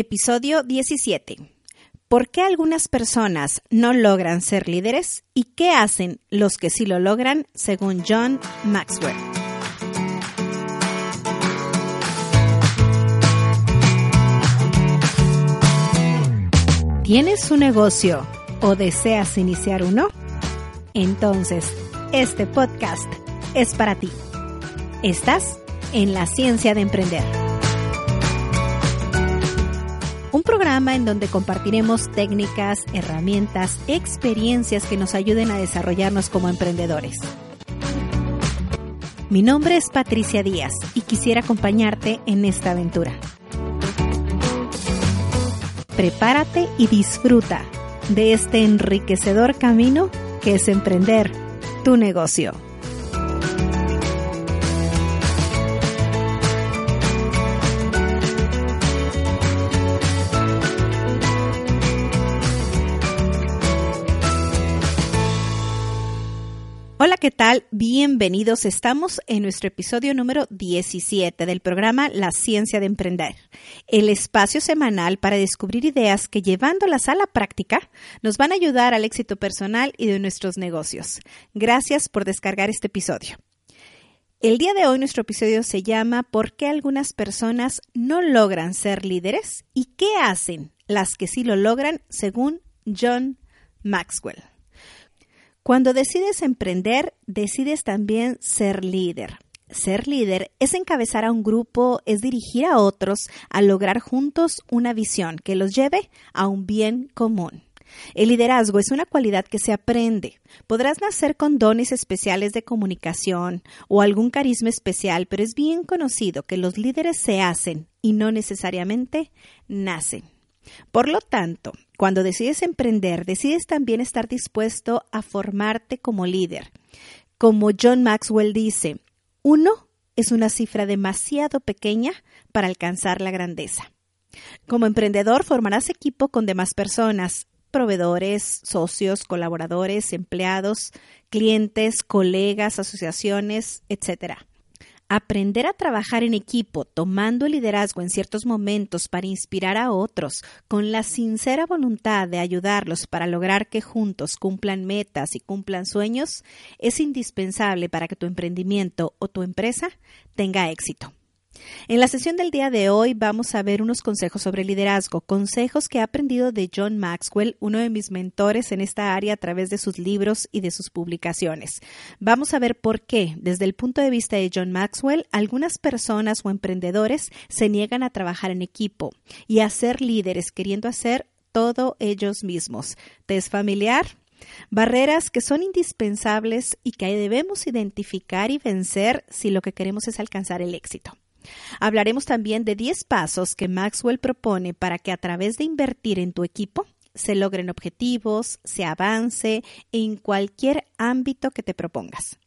Episodio 17. ¿Por qué algunas personas no logran ser líderes y qué hacen los que sí lo logran según John Maxwell? ¿Tienes un negocio o deseas iniciar uno? Entonces, este podcast es para ti. Estás en la ciencia de emprender. Un programa en donde compartiremos técnicas, herramientas, experiencias que nos ayuden a desarrollarnos como emprendedores. Mi nombre es Patricia Díaz y quisiera acompañarte en esta aventura. Prepárate y disfruta de este enriquecedor camino que es emprender tu negocio. ¿Qué tal? Bienvenidos. Estamos en nuestro episodio número 17 del programa La Ciencia de Emprender, el espacio semanal para descubrir ideas que llevándolas a la práctica nos van a ayudar al éxito personal y de nuestros negocios. Gracias por descargar este episodio. El día de hoy nuestro episodio se llama ¿Por qué algunas personas no logran ser líderes? ¿Y qué hacen las que sí lo logran según John Maxwell? Cuando decides emprender, decides también ser líder. Ser líder es encabezar a un grupo, es dirigir a otros a lograr juntos una visión que los lleve a un bien común. El liderazgo es una cualidad que se aprende. Podrás nacer con dones especiales de comunicación o algún carisma especial, pero es bien conocido que los líderes se hacen y no necesariamente nacen. Por lo tanto, cuando decides emprender, decides también estar dispuesto a formarte como líder. Como John Maxwell dice, uno es una cifra demasiado pequeña para alcanzar la grandeza. Como emprendedor formarás equipo con demás personas, proveedores, socios, colaboradores, empleados, clientes, colegas, asociaciones, etc. Aprender a trabajar en equipo, tomando el liderazgo en ciertos momentos para inspirar a otros, con la sincera voluntad de ayudarlos para lograr que juntos cumplan metas y cumplan sueños, es indispensable para que tu emprendimiento o tu empresa tenga éxito. En la sesión del día de hoy vamos a ver unos consejos sobre liderazgo, consejos que he aprendido de John Maxwell, uno de mis mentores en esta área a través de sus libros y de sus publicaciones. Vamos a ver por qué, desde el punto de vista de John Maxwell, algunas personas o emprendedores se niegan a trabajar en equipo y a ser líderes queriendo hacer todo ellos mismos. ¿Te es familiar? Barreras que son indispensables y que debemos identificar y vencer si lo que queremos es alcanzar el éxito. Hablaremos también de 10 pasos que Maxwell propone para que a través de invertir en tu equipo se logren objetivos, se avance en cualquier ámbito que te propongas.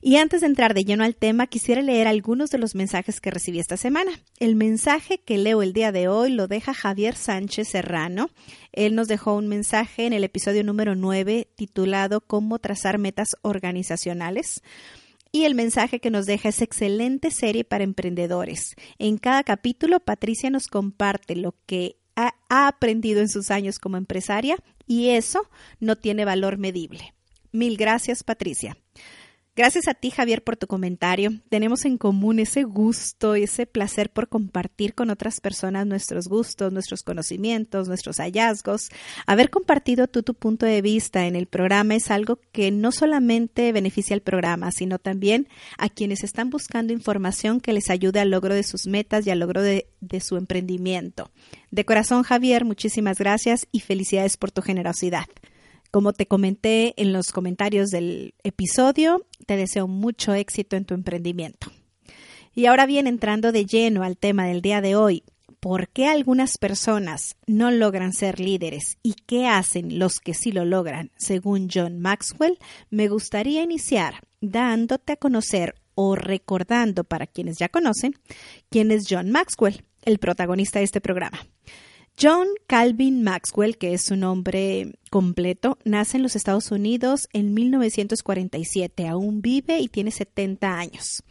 Y antes de entrar de lleno al tema, quisiera leer algunos de los mensajes que recibí esta semana. El mensaje que leo el día de hoy lo deja Javier Sánchez Serrano. Él nos dejó un mensaje en el episodio número 9 titulado Cómo trazar metas organizacionales. Y el mensaje que nos deja es excelente serie para emprendedores. En cada capítulo, Patricia nos comparte lo que ha, aprendido en sus años como empresaria y eso no tiene valor medible. Mil gracias, Patricia. Gracias a ti, Javier, por tu comentario. Tenemos en común ese gusto, ese placer por compartir con otras personas nuestros gustos, nuestros conocimientos, nuestros hallazgos. Haber compartido tú tu punto de vista en el programa es algo que no solamente beneficia al programa, sino también a quienes están buscando información que les ayude al logro de sus metas y al logro de, de su emprendimiento. De corazón, Javier, muchísimas gracias y felicidades por tu generosidad. Como te comenté en los comentarios del episodio, te deseo mucho éxito en tu emprendimiento. Y ahora bien, entrando de lleno al tema del día de hoy, por qué algunas personas no logran ser líderes y qué hacen los que sí lo logran, según John Maxwell, me gustaría iniciar dándote a conocer o recordando para quienes ya conocen quién es John Maxwell, el protagonista de este programa. John Calvin Maxwell, que es su nombre completo, nace en los Estados Unidos en 1947. Aún vive y tiene 70 años.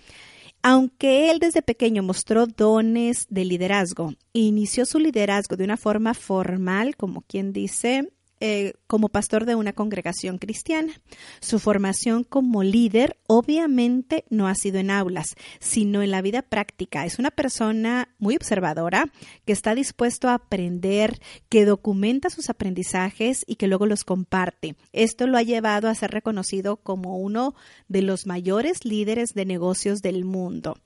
Aunque él desde pequeño mostró dones de liderazgo, inició su liderazgo de una forma formal, como quien dice, eh, como pastor de una congregación cristiana. Su formación como líder obviamente no ha sido en aulas, sino en la vida práctica. Es una persona muy observadora que está dispuesto a aprender, que documenta sus aprendizajes y que luego los comparte. Esto lo ha llevado a ser reconocido como uno de los mayores líderes de negocios del mundo.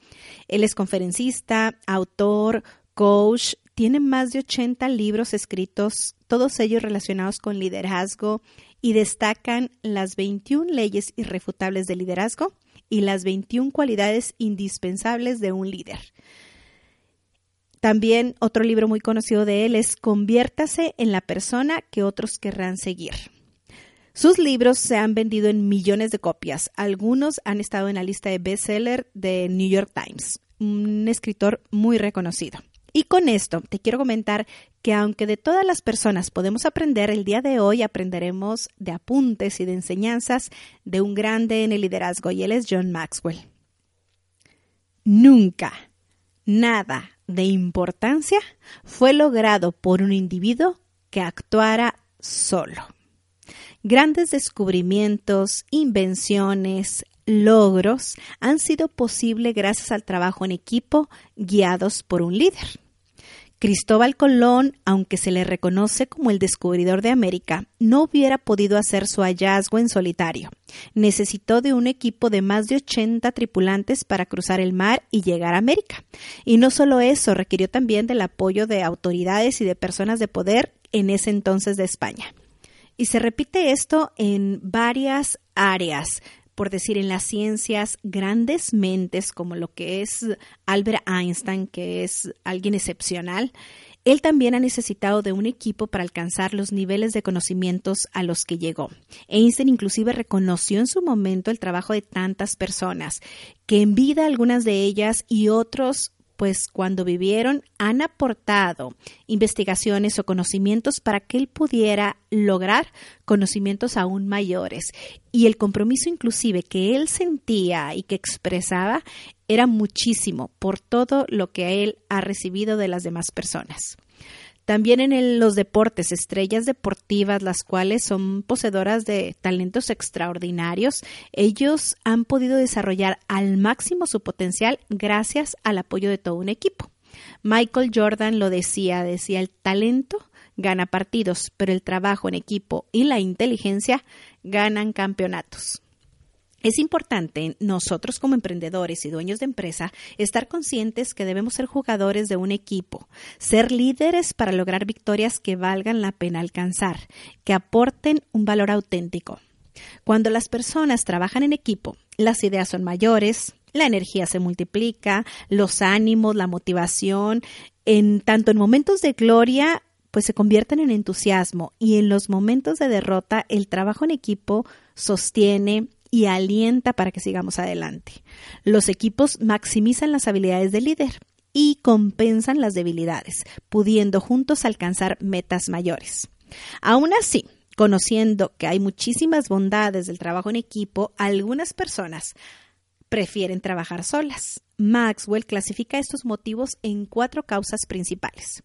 Él es conferencista, autor, coach, tiene más de 80 libros escritos, todos ellos relacionados con liderazgo, y destacan las 21 leyes irrefutables de liderazgo y las 21 cualidades indispensables de un líder. También otro libro muy conocido de él es Conviértase en la persona que otros querrán seguir. Sus libros se han vendido en millones de copias. Algunos han estado en la lista de bestseller de New York Times. Un escritor muy reconocido. Y con esto te quiero comentar que aunque de todas las personas podemos aprender, el día de hoy aprenderemos de apuntes y de enseñanzas de un grande en el liderazgo y él es John Maxwell. Nunca nada de importancia fue logrado por un individuo que actuara solo. Grandes descubrimientos, invenciones, logros han sido posibles gracias al trabajo en equipo guiados por un líder. Cristóbal Colón, aunque se le reconoce como el descubridor de América, no hubiera podido hacer su hallazgo en solitario. Necesitó de un equipo de más de 80 tripulantes para cruzar el mar y llegar a América. Y no solo eso, requirió también del apoyo de autoridades y de personas de poder en ese entonces de España. Y se repite esto en varias áreas, por decir, en las ciencias, grandes mentes como lo que es Albert Einstein, que es alguien excepcional, él también ha necesitado de un equipo para alcanzar los niveles de conocimientos a los que llegó. Einstein inclusive reconoció en su momento el trabajo de tantas personas, que en vida algunas de ellas y otros pues cuando vivieron han aportado investigaciones o conocimientos para que él pudiera lograr conocimientos aún mayores. Y el compromiso inclusive que él sentía y que expresaba era muchísimo por todo lo que él ha recibido de las demás personas. También en los deportes, estrellas deportivas, las cuales son poseedoras de talentos extraordinarios, ellos han podido desarrollar al máximo su potencial gracias al apoyo de todo un equipo. Michael Jordan lo decía, decía, el talento gana partidos, pero el trabajo en equipo y la inteligencia ganan campeonatos. Es importante nosotros como emprendedores y dueños de empresa estar conscientes que debemos ser jugadores de un equipo, ser líderes para lograr victorias que valgan la pena alcanzar, que aporten un valor auténtico. Cuando las personas trabajan en equipo, las ideas son mayores, la energía se multiplica, los ánimos, la motivación, en tanto en momentos de gloria pues se convierten en entusiasmo y en los momentos de derrota el trabajo en equipo sostiene, y alienta para que sigamos adelante. Los equipos maximizan las habilidades del líder y compensan las debilidades, pudiendo juntos alcanzar metas mayores. Aún así, conociendo que hay muchísimas bondades del trabajo en equipo, algunas personas prefieren trabajar solas. Maxwell clasifica estos motivos en cuatro causas principales.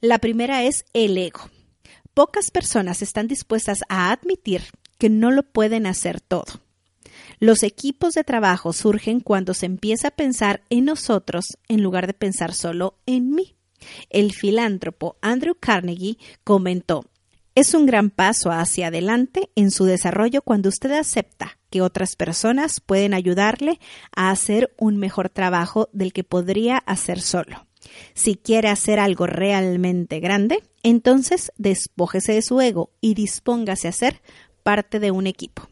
La primera es el ego. Pocas personas están dispuestas a admitir que no lo pueden hacer todo. Los equipos de trabajo surgen cuando se empieza a pensar en nosotros en lugar de pensar solo en mí. El filántropo Andrew Carnegie comentó, es un gran paso hacia adelante en su desarrollo cuando usted acepta que otras personas pueden ayudarle a hacer un mejor trabajo del que podría hacer solo. Si quiere hacer algo realmente grande, entonces despójese de su ego y dispóngase a ser parte de un equipo.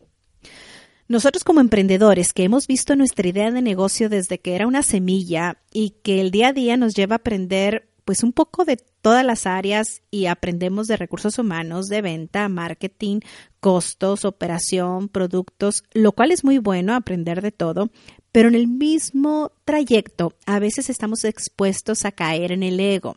Nosotros como emprendedores que hemos visto nuestra idea de negocio desde que era una semilla y que el día a día nos lleva a aprender pues un poco de todas las áreas y aprendemos de recursos humanos, de venta, marketing, costos, operación, productos, lo cual es muy bueno aprender de todo, pero en el mismo trayecto a veces estamos expuestos a caer en el ego,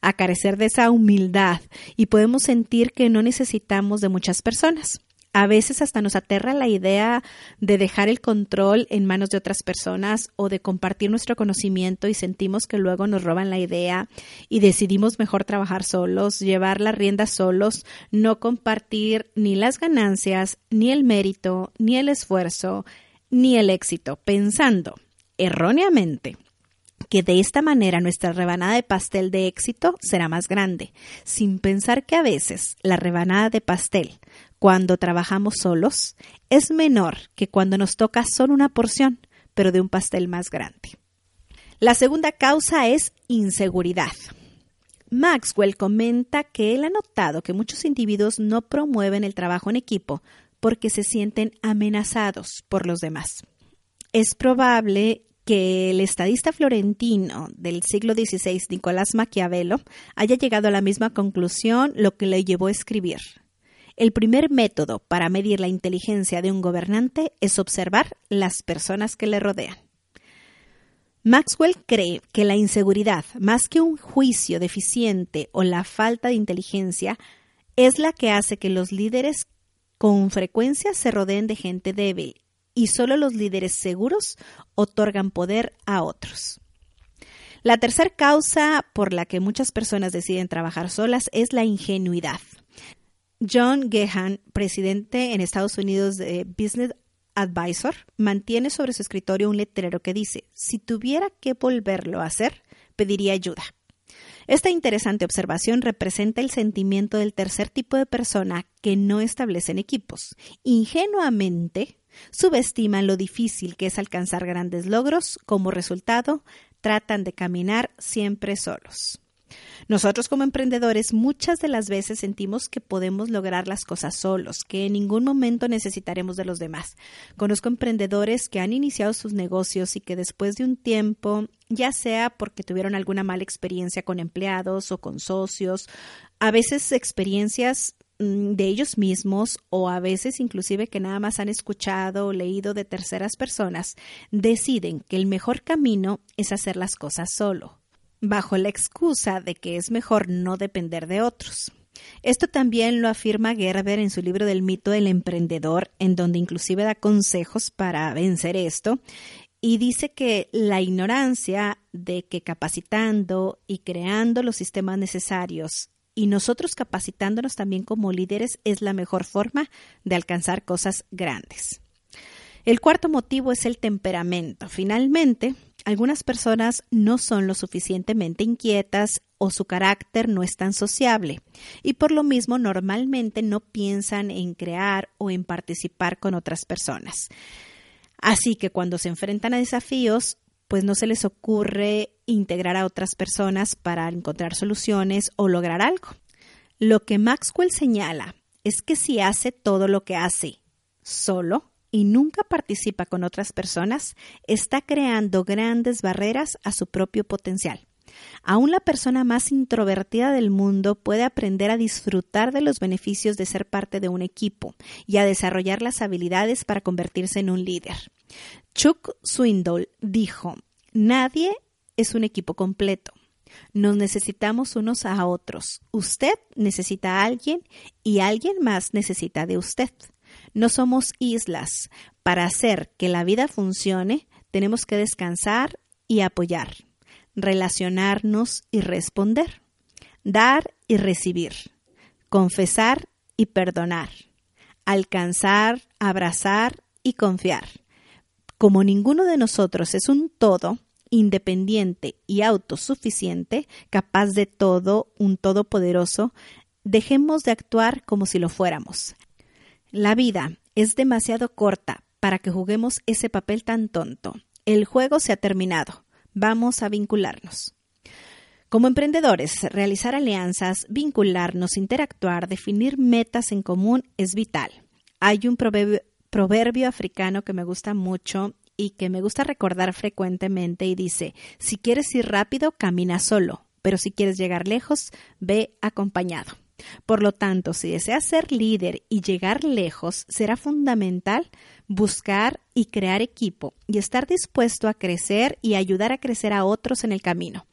a carecer de esa humildad y podemos sentir que no necesitamos de muchas personas. A veces hasta nos aterra la idea de dejar el control en manos de otras personas o de compartir nuestro conocimiento y sentimos que luego nos roban la idea y decidimos mejor trabajar solos, llevar la rienda solos, no compartir ni las ganancias, ni el mérito, ni el esfuerzo, ni el éxito, pensando erróneamente que de esta manera nuestra rebanada de pastel de éxito será más grande, sin pensar que a veces la rebanada de pastel cuando trabajamos solos es menor que cuando nos toca solo una porción, pero de un pastel más grande. La segunda causa es inseguridad. Maxwell comenta que él ha notado que muchos individuos no promueven el trabajo en equipo porque se sienten amenazados por los demás. Es probable que el estadista florentino del siglo XVI, Nicolás Maquiavelo, haya llegado a la misma conclusión, lo que le llevó a escribir. El primer método para medir la inteligencia de un gobernante es observar las personas que le rodean. Maxwell cree que la inseguridad, más que un juicio deficiente o la falta de inteligencia, es la que hace que los líderes con frecuencia se rodeen de gente débil y solo los líderes seguros otorgan poder a otros. La tercera causa por la que muchas personas deciden trabajar solas es la ingenuidad. John Gehan, presidente en Estados Unidos de Business Advisor, mantiene sobre su escritorio un letrero que dice, si tuviera que volverlo a hacer, pediría ayuda. Esta interesante observación representa el sentimiento del tercer tipo de persona que no establecen equipos. Ingenuamente, subestiman lo difícil que es alcanzar grandes logros, como resultado, tratan de caminar siempre solos. Nosotros como emprendedores muchas de las veces sentimos que podemos lograr las cosas solos, que en ningún momento necesitaremos de los demás. Conozco emprendedores que han iniciado sus negocios y que después de un tiempo, ya sea porque tuvieron alguna mala experiencia con empleados o con socios, a veces experiencias mm, de ellos mismos o a veces inclusive que nada más han escuchado o leído de terceras personas, deciden que el mejor camino es hacer las cosas solo bajo la excusa de que es mejor no depender de otros. Esto también lo afirma Gerber en su libro del mito del emprendedor, en donde inclusive da consejos para vencer esto, y dice que la ignorancia de que capacitando y creando los sistemas necesarios y nosotros capacitándonos también como líderes es la mejor forma de alcanzar cosas grandes. El cuarto motivo es el temperamento. Finalmente, algunas personas no son lo suficientemente inquietas o su carácter no es tan sociable y por lo mismo normalmente no piensan en crear o en participar con otras personas. Así que cuando se enfrentan a desafíos, pues no se les ocurre integrar a otras personas para encontrar soluciones o lograr algo. Lo que Maxwell señala es que si hace todo lo que hace solo, y nunca participa con otras personas, está creando grandes barreras a su propio potencial. Aún la persona más introvertida del mundo puede aprender a disfrutar de los beneficios de ser parte de un equipo y a desarrollar las habilidades para convertirse en un líder. Chuck Swindoll dijo, Nadie es un equipo completo. Nos necesitamos unos a otros. Usted necesita a alguien y alguien más necesita de usted. No somos islas. Para hacer que la vida funcione, tenemos que descansar y apoyar, relacionarnos y responder, dar y recibir, confesar y perdonar, alcanzar, abrazar y confiar. Como ninguno de nosotros es un todo, independiente y autosuficiente, capaz de todo, un todopoderoso, dejemos de actuar como si lo fuéramos. La vida es demasiado corta para que juguemos ese papel tan tonto. El juego se ha terminado. Vamos a vincularnos. Como emprendedores, realizar alianzas, vincularnos, interactuar, definir metas en común es vital. Hay un proverbio, africano que me gusta mucho y que me gusta recordar frecuentemente y dice, si quieres ir rápido, camina solo, pero si quieres llegar lejos, ve acompañado. Por lo tanto, si deseas ser líder y llegar lejos, será fundamental buscar y crear equipo y estar dispuesto a crecer y ayudar a crecer a otros en el camino.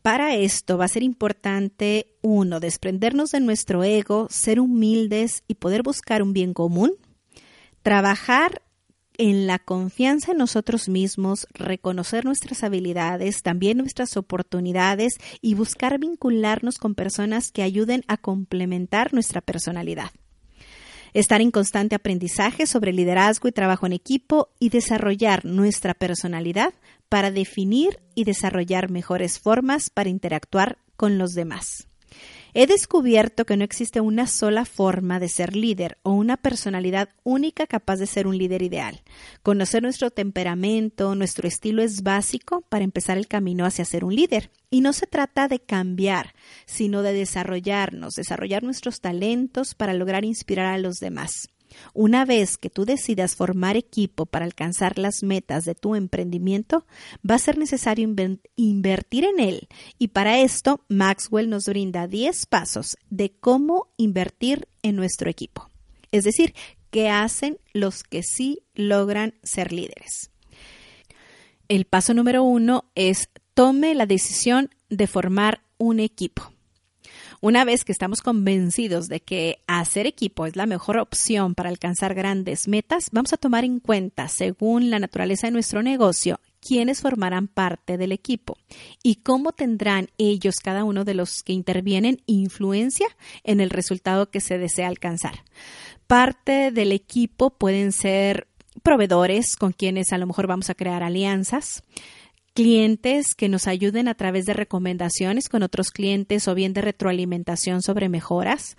Para esto va a ser importante, uno, desprendernos de nuestro ego, ser humildes y poder buscar un bien común, trabajar en la confianza en nosotros mismos, reconocer nuestras habilidades, también nuestras oportunidades y buscar vincularnos con personas que ayuden a complementar nuestra personalidad. Estar en constante aprendizaje sobre liderazgo y trabajo en equipo y desarrollar nuestra personalidad para definir y desarrollar mejores formas para interactuar con los demás. He descubierto que no existe una sola forma de ser líder o una personalidad única capaz de ser un líder ideal. Conocer nuestro temperamento, nuestro estilo es básico para empezar el camino hacia ser un líder. Y no se trata de cambiar, sino de desarrollarnos, desarrollar nuestros talentos para lograr inspirar a los demás. Una vez que tú decidas formar equipo para alcanzar las metas de tu emprendimiento, va a ser necesario invertir en él y para esto Maxwell nos brinda 10 pasos de cómo invertir en nuestro equipo. Es decir, qué hacen los que sí logran ser líderes. El paso número uno es tome la decisión de formar un equipo. Una vez que estamos convencidos de que hacer equipo es la mejor opción para alcanzar grandes metas, vamos a tomar en cuenta, según la naturaleza de nuestro negocio, quiénes formarán parte del equipo y cómo tendrán ellos, cada uno de los que intervienen, influencia en el resultado que se desea alcanzar. Parte del equipo pueden ser proveedores con quienes a lo mejor vamos a crear alianzas, clientes que nos ayuden a través de recomendaciones con otros clientes o bien de retroalimentación sobre mejoras,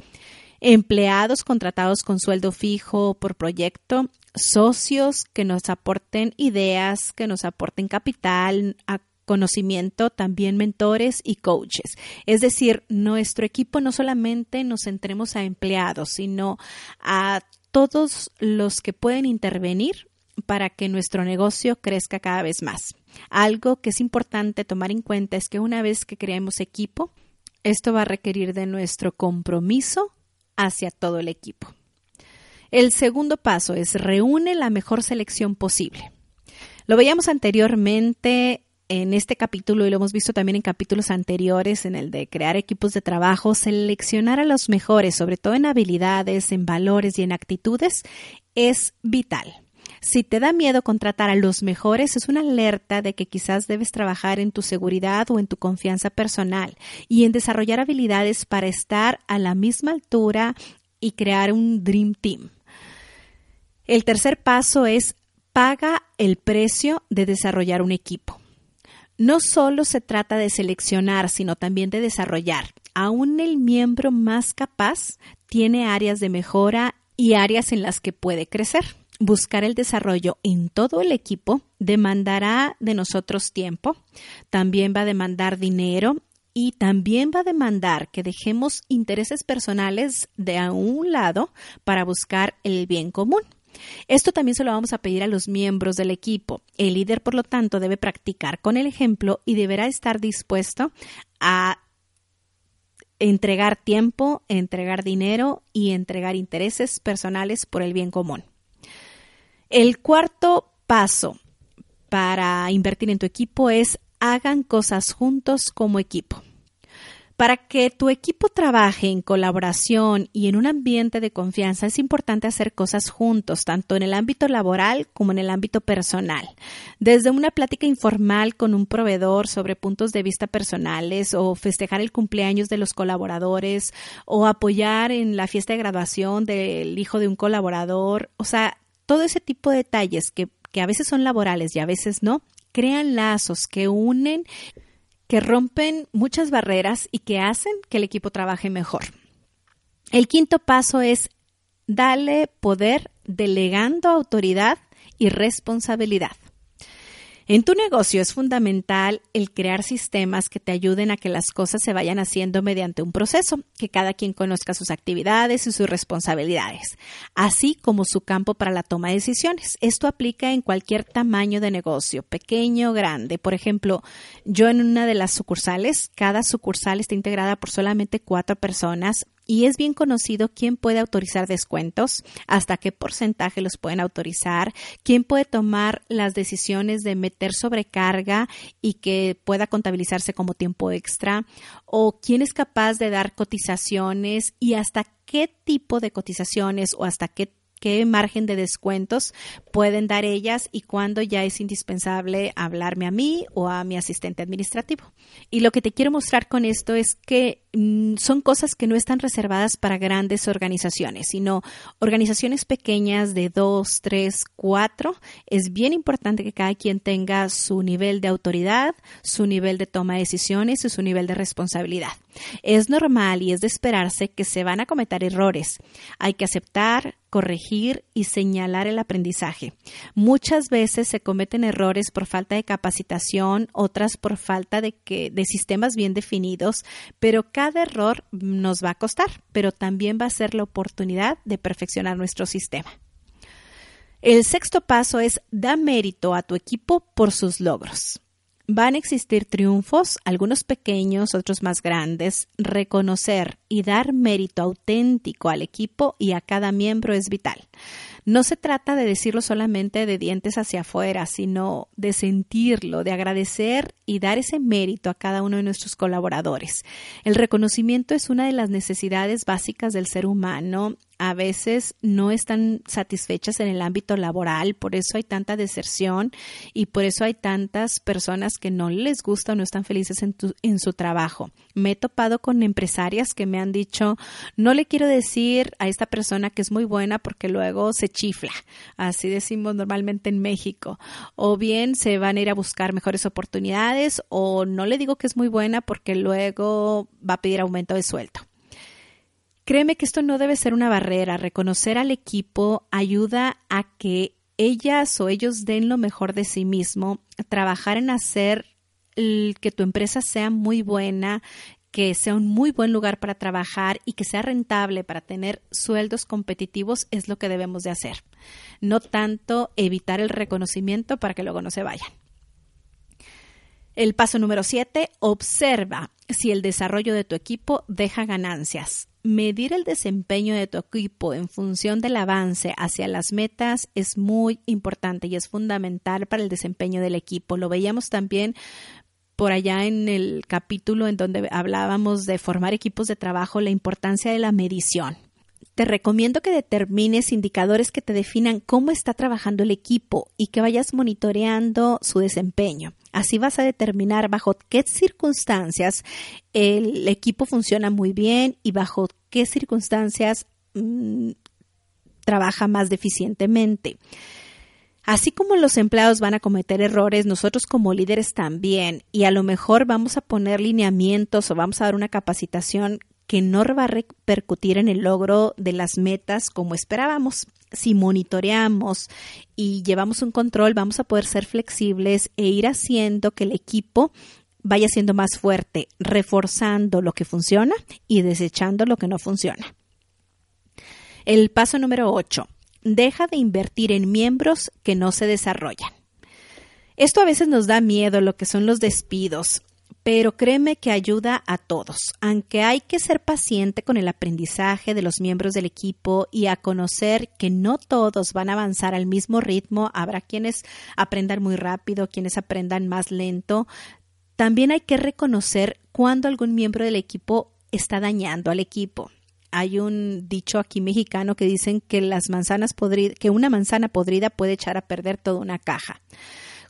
empleados contratados con sueldo fijo por proyecto, socios que nos aporten ideas, que nos aporten capital, conocimiento, también mentores y coaches. Es decir, nuestro equipo no solamente nos centremos a empleados, sino a todos los que pueden intervenir para que nuestro negocio crezca cada vez más. Algo que es importante tomar en cuenta es que una vez que creemos equipo, esto va a requerir de nuestro compromiso hacia todo el equipo. El segundo paso es reúne la mejor selección posible. Lo veíamos anteriormente en este capítulo y lo hemos visto también en capítulos anteriores en el de crear equipos de trabajo, seleccionar a los mejores, sobre todo en habilidades, en valores y en actitudes, es vital. Si te da miedo contratar a los mejores, es una alerta de que quizás debes trabajar en tu seguridad o en tu confianza personal y en desarrollar habilidades para estar a la misma altura y crear un Dream Team. El tercer paso es paga el precio de desarrollar un equipo. No solo se trata de seleccionar, sino también de desarrollar. Aún el miembro más capaz tiene áreas de mejora y áreas en las que puede crecer buscar el desarrollo en todo el equipo demandará de nosotros tiempo, también va a demandar dinero y también va a demandar que dejemos intereses personales de a un lado para buscar el bien común. Esto también se lo vamos a pedir a los miembros del equipo. El líder, por lo tanto, debe practicar con el ejemplo y deberá estar dispuesto a entregar tiempo, entregar dinero y entregar intereses personales por el bien común. El cuarto paso para invertir en tu equipo es hagan cosas juntos como equipo. Para que tu equipo trabaje en colaboración y en un ambiente de confianza es importante hacer cosas juntos, tanto en el ámbito laboral como en el ámbito personal. Desde una plática informal con un proveedor sobre puntos de vista personales o festejar el cumpleaños de los colaboradores o apoyar en la fiesta de graduación del hijo de un colaborador. O sea, todo ese tipo de detalles que, que a veces son laborales y a veces no, crean lazos que unen, que rompen muchas barreras y que hacen que el equipo trabaje mejor. El quinto paso es darle poder delegando autoridad y responsabilidad. En tu negocio es fundamental el crear sistemas que te ayuden a que las cosas se vayan haciendo mediante un proceso, que cada quien conozca sus actividades y sus responsabilidades, así como su campo para la toma de decisiones. Esto aplica en cualquier tamaño de negocio, pequeño o grande. Por ejemplo, yo en una de las sucursales, cada sucursal está integrada por solamente cuatro personas y es bien conocido quién puede autorizar descuentos, hasta qué porcentaje los pueden autorizar, quién puede tomar las decisiones de meter sobrecarga y que pueda contabilizarse como tiempo extra, o quién es capaz de dar cotizaciones y hasta qué tipo de cotizaciones o hasta qué qué margen de descuentos pueden dar ellas y cuándo ya es indispensable hablarme a mí o a mi asistente administrativo. Y lo que te quiero mostrar con esto es que son cosas que no están reservadas para grandes organizaciones, sino organizaciones pequeñas de dos, tres, cuatro. Es bien importante que cada quien tenga su nivel de autoridad, su nivel de toma de decisiones y su nivel de responsabilidad. Es normal y es de esperarse que se van a cometer errores. Hay que aceptar, corregir y señalar el aprendizaje. Muchas veces se cometen errores por falta de capacitación, otras por falta de que de sistemas bien definidos, pero cada cada error nos va a costar, pero también va a ser la oportunidad de perfeccionar nuestro sistema. El sexto paso es da mérito a tu equipo por sus logros. Van a existir triunfos, algunos pequeños, otros más grandes. Reconocer y dar mérito auténtico al equipo y a cada miembro es vital. No se trata de decirlo solamente de dientes hacia afuera, sino de sentirlo, de agradecer y dar ese mérito a cada uno de nuestros colaboradores. El reconocimiento es una de las necesidades básicas del ser humano a veces no están satisfechas en el ámbito laboral, por eso hay tanta deserción y por eso hay tantas personas que no les gusta o no están felices en, en, su trabajo. Me he topado con empresarias que me han dicho, no le quiero decir a esta persona que es muy buena porque luego se chifla, así decimos normalmente en México, o bien se van a ir a buscar mejores oportunidades o no le digo que es muy buena porque luego va a pedir aumento de sueldo. Créeme que esto no debe ser una barrera. Reconocer al equipo ayuda a que ellas o ellos den lo mejor de sí mismo, trabajar en hacer que tu empresa sea muy buena, que sea un muy buen lugar para trabajar y que sea rentable para tener sueldos competitivos es lo que debemos de hacer. No tanto evitar el reconocimiento para que luego no se vayan. El paso número 7, observa si el desarrollo de tu equipo deja ganancias. Medir el desempeño de tu equipo en función del avance hacia las metas es muy importante y es fundamental para el desempeño del equipo. Lo veíamos también por allá en el capítulo en donde hablábamos de formar equipos de trabajo, la importancia de la medición. Te recomiendo que determines indicadores que te definan cómo está trabajando el equipo y que vayas monitoreando su desempeño. Así vas a determinar bajo qué circunstancias el equipo funciona muy bien y bajo qué circunstancias mm, trabaja más deficientemente. Así como los empleados van a cometer errores, nosotros como líderes también, y a lo mejor vamos a poner lineamientos o vamos a dar una capacitación que no va a repercutir en el logro de las metas como esperábamos si monitoreamos y llevamos un control, vamos a poder ser flexibles e ir haciendo que el equipo vaya siendo más fuerte, reforzando lo que funciona y desechando lo que no funciona. El paso número 8. Deja de invertir en miembros que no se desarrollan. Esto a veces nos da miedo, lo que son los despidos pero créeme que ayuda a todos, aunque hay que ser paciente con el aprendizaje de los miembros del equipo y a conocer que no todos van a avanzar al mismo ritmo, habrá quienes aprendan muy rápido, quienes aprendan más lento. También hay que reconocer cuando algún miembro del equipo está dañando al equipo. Hay un dicho aquí mexicano que dicen que las manzanas que una manzana podrida puede echar a perder toda una caja.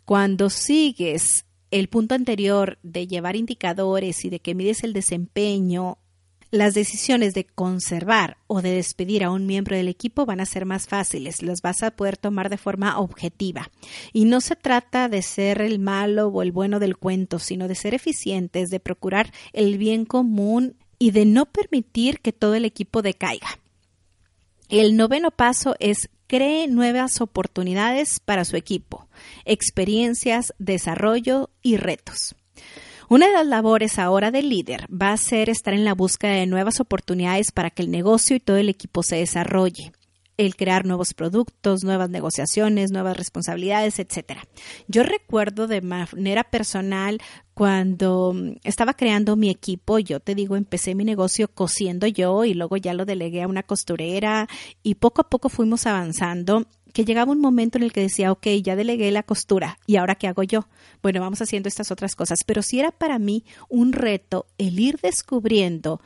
Cuando sigues el punto anterior de llevar indicadores y de que mides el desempeño, las decisiones de conservar o de despedir a un miembro del equipo van a ser más fáciles, las vas a poder tomar de forma objetiva. Y no se trata de ser el malo o el bueno del cuento, sino de ser eficientes, de procurar el bien común y de no permitir que todo el equipo decaiga. El noveno paso es cree nuevas oportunidades para su equipo, experiencias, desarrollo y retos. Una de las labores ahora del líder va a ser estar en la búsqueda de nuevas oportunidades para que el negocio y todo el equipo se desarrolle el crear nuevos productos, nuevas negociaciones, nuevas responsabilidades, etcétera. Yo recuerdo de manera personal cuando estaba creando mi equipo, yo te digo, empecé mi negocio cosiendo yo y luego ya lo delegué a una costurera y poco a poco fuimos avanzando que llegaba un momento en el que decía, ok, ya delegué la costura y ahora qué hago yo? Bueno, vamos haciendo estas otras cosas, pero si era para mí un reto el ir descubriendo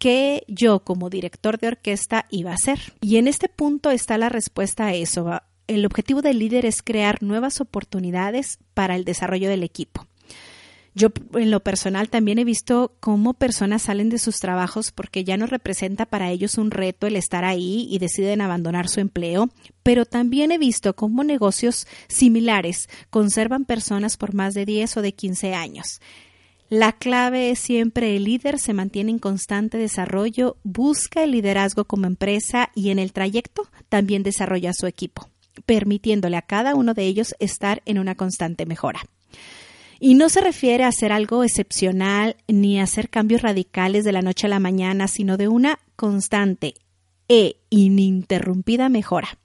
qué yo como director de orquesta iba a hacer. Y en este punto está la respuesta a eso. El objetivo del líder es crear nuevas oportunidades para el desarrollo del equipo. Yo en lo personal también he visto cómo personas salen de sus trabajos porque ya no representa para ellos un reto el estar ahí y deciden abandonar su empleo, pero también he visto cómo negocios similares conservan personas por más de 10 o de 15 años. La clave es siempre el líder se mantiene en constante desarrollo, busca el liderazgo como empresa y en el trayecto también desarrolla su equipo, permitiéndole a cada uno de ellos estar en una constante mejora. Y no se refiere a hacer algo excepcional ni a hacer cambios radicales de la noche a la mañana, sino de una constante e ininterrumpida mejora.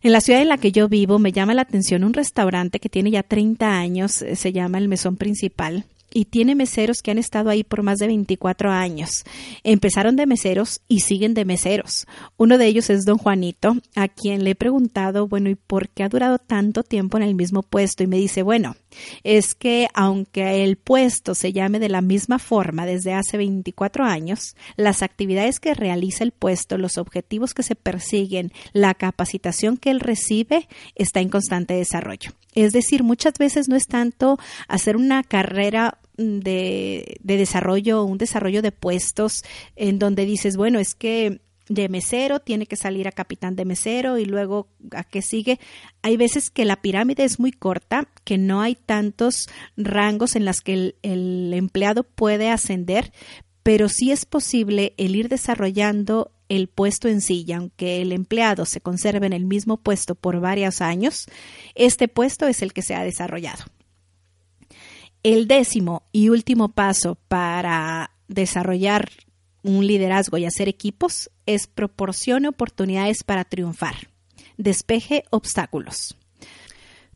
En la ciudad en la que yo vivo me llama la atención un restaurante que tiene ya 30 años, eh, se llama el Mesón Principal, y tiene meseros que han estado ahí por más de 24 años. Empezaron de meseros y siguen de meseros. Uno de ellos es don Juanito, a quien le he preguntado, bueno, ¿y por qué ha durado tanto tiempo en el mismo puesto? Y me dice, bueno, es que aunque el puesto se llame de la misma forma desde hace 24 años, las actividades que realiza el puesto, los objetivos que se persiguen, la capacitación que él recibe, está en constante desarrollo. Es decir, muchas veces no es tanto hacer una carrera de, de desarrollo, un desarrollo de puestos en donde dices, bueno, es que de mesero tiene que salir a capitán de mesero y luego a qué sigue. Hay veces que la pirámide es muy corta, que no hay tantos rangos en las que el, empleado puede ascender, pero sí es posible el ir desarrollando el puesto en sí, aunque el empleado se conserve en el mismo puesto por varios años, este puesto es el que se ha desarrollado. El décimo y último paso para desarrollar un liderazgo y hacer equipos es proporcione oportunidades para triunfar. Despeje obstáculos.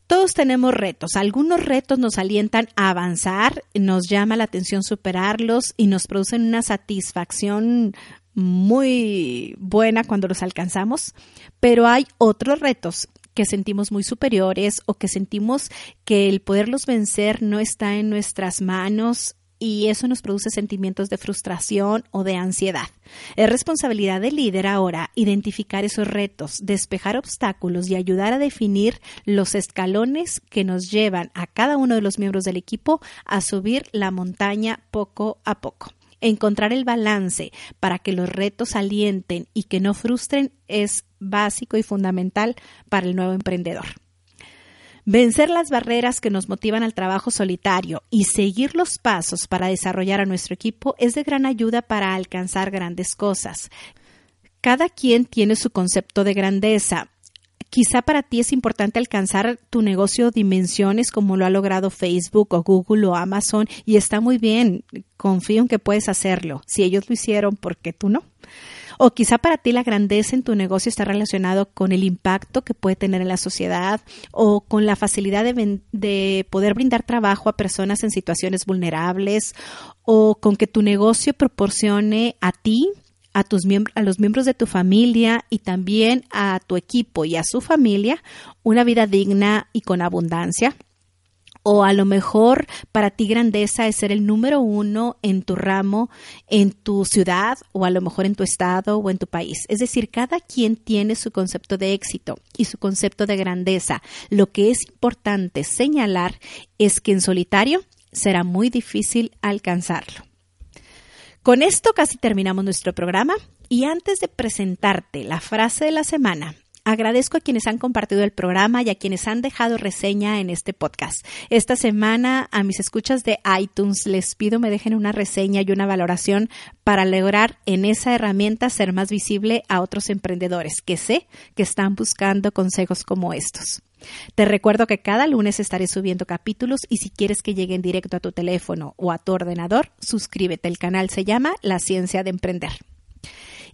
Todos tenemos retos. Algunos retos nos alientan a avanzar, nos llama la atención superarlos y nos producen una satisfacción muy buena cuando los alcanzamos, pero hay otros retos que sentimos muy superiores o que sentimos que el poderlos vencer no está en nuestras manos y eso nos produce sentimientos de frustración o de ansiedad. Es responsabilidad del líder ahora identificar esos retos, despejar obstáculos y ayudar a definir los escalones que nos llevan a cada uno de los miembros del equipo a subir la montaña poco a poco. Encontrar el balance para que los retos alienten y que no frustren es básico y fundamental para el nuevo emprendedor. Vencer las barreras que nos motivan al trabajo solitario y seguir los pasos para desarrollar a nuestro equipo es de gran ayuda para alcanzar grandes cosas. Cada quien tiene su concepto de grandeza. Quizá para ti es importante alcanzar tu negocio dimensiones como lo ha logrado Facebook o Google o Amazon y está muy bien. Confío en que puedes hacerlo. Si ellos lo hicieron, ¿por qué tú no? O quizá para ti la grandeza en tu negocio está relacionado con el impacto que puede tener en la sociedad o con la facilidad de, de, poder brindar trabajo a personas en situaciones vulnerables o con que tu negocio proporcione a ti a, tus a los miembros de tu familia y también a tu equipo y a su familia una vida digna y con abundancia. O a lo mejor para ti grandeza es ser el número uno en tu ramo, en tu ciudad o a lo mejor en tu estado o en tu país. Es decir, cada quien tiene su concepto de éxito y su concepto de grandeza. Lo que es importante señalar es que en solitario será muy difícil alcanzarlo. Con esto casi terminamos nuestro programa. Y antes de presentarte la frase de la semana, Agradezco a quienes han compartido el programa y a quienes han dejado reseña en este podcast. Esta semana a mis escuchas de iTunes les pido me dejen una reseña y una valoración para lograr en esa herramienta ser más visible a otros emprendedores que sé que están buscando consejos como estos. Te recuerdo que cada lunes estaré subiendo capítulos y si quieres que lleguen directo a tu teléfono o a tu ordenador, suscríbete. El canal se llama La Ciencia de Emprender.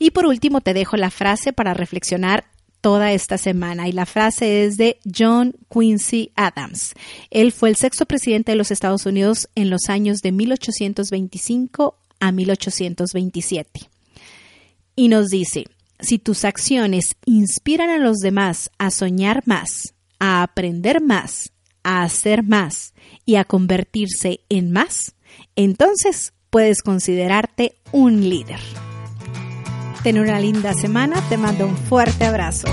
Y por último te dejo la frase para reflexionar toda esta semana y la frase es de John Quincy Adams. Él fue el sexto presidente de los Estados Unidos en los años de 1825 a 1827. Y nos dice, si tus acciones inspiran a los demás a soñar más, a aprender más, a hacer más y a convertirse en más, entonces puedes considerarte un líder. Ten una linda semana, te mando un fuerte abrazo.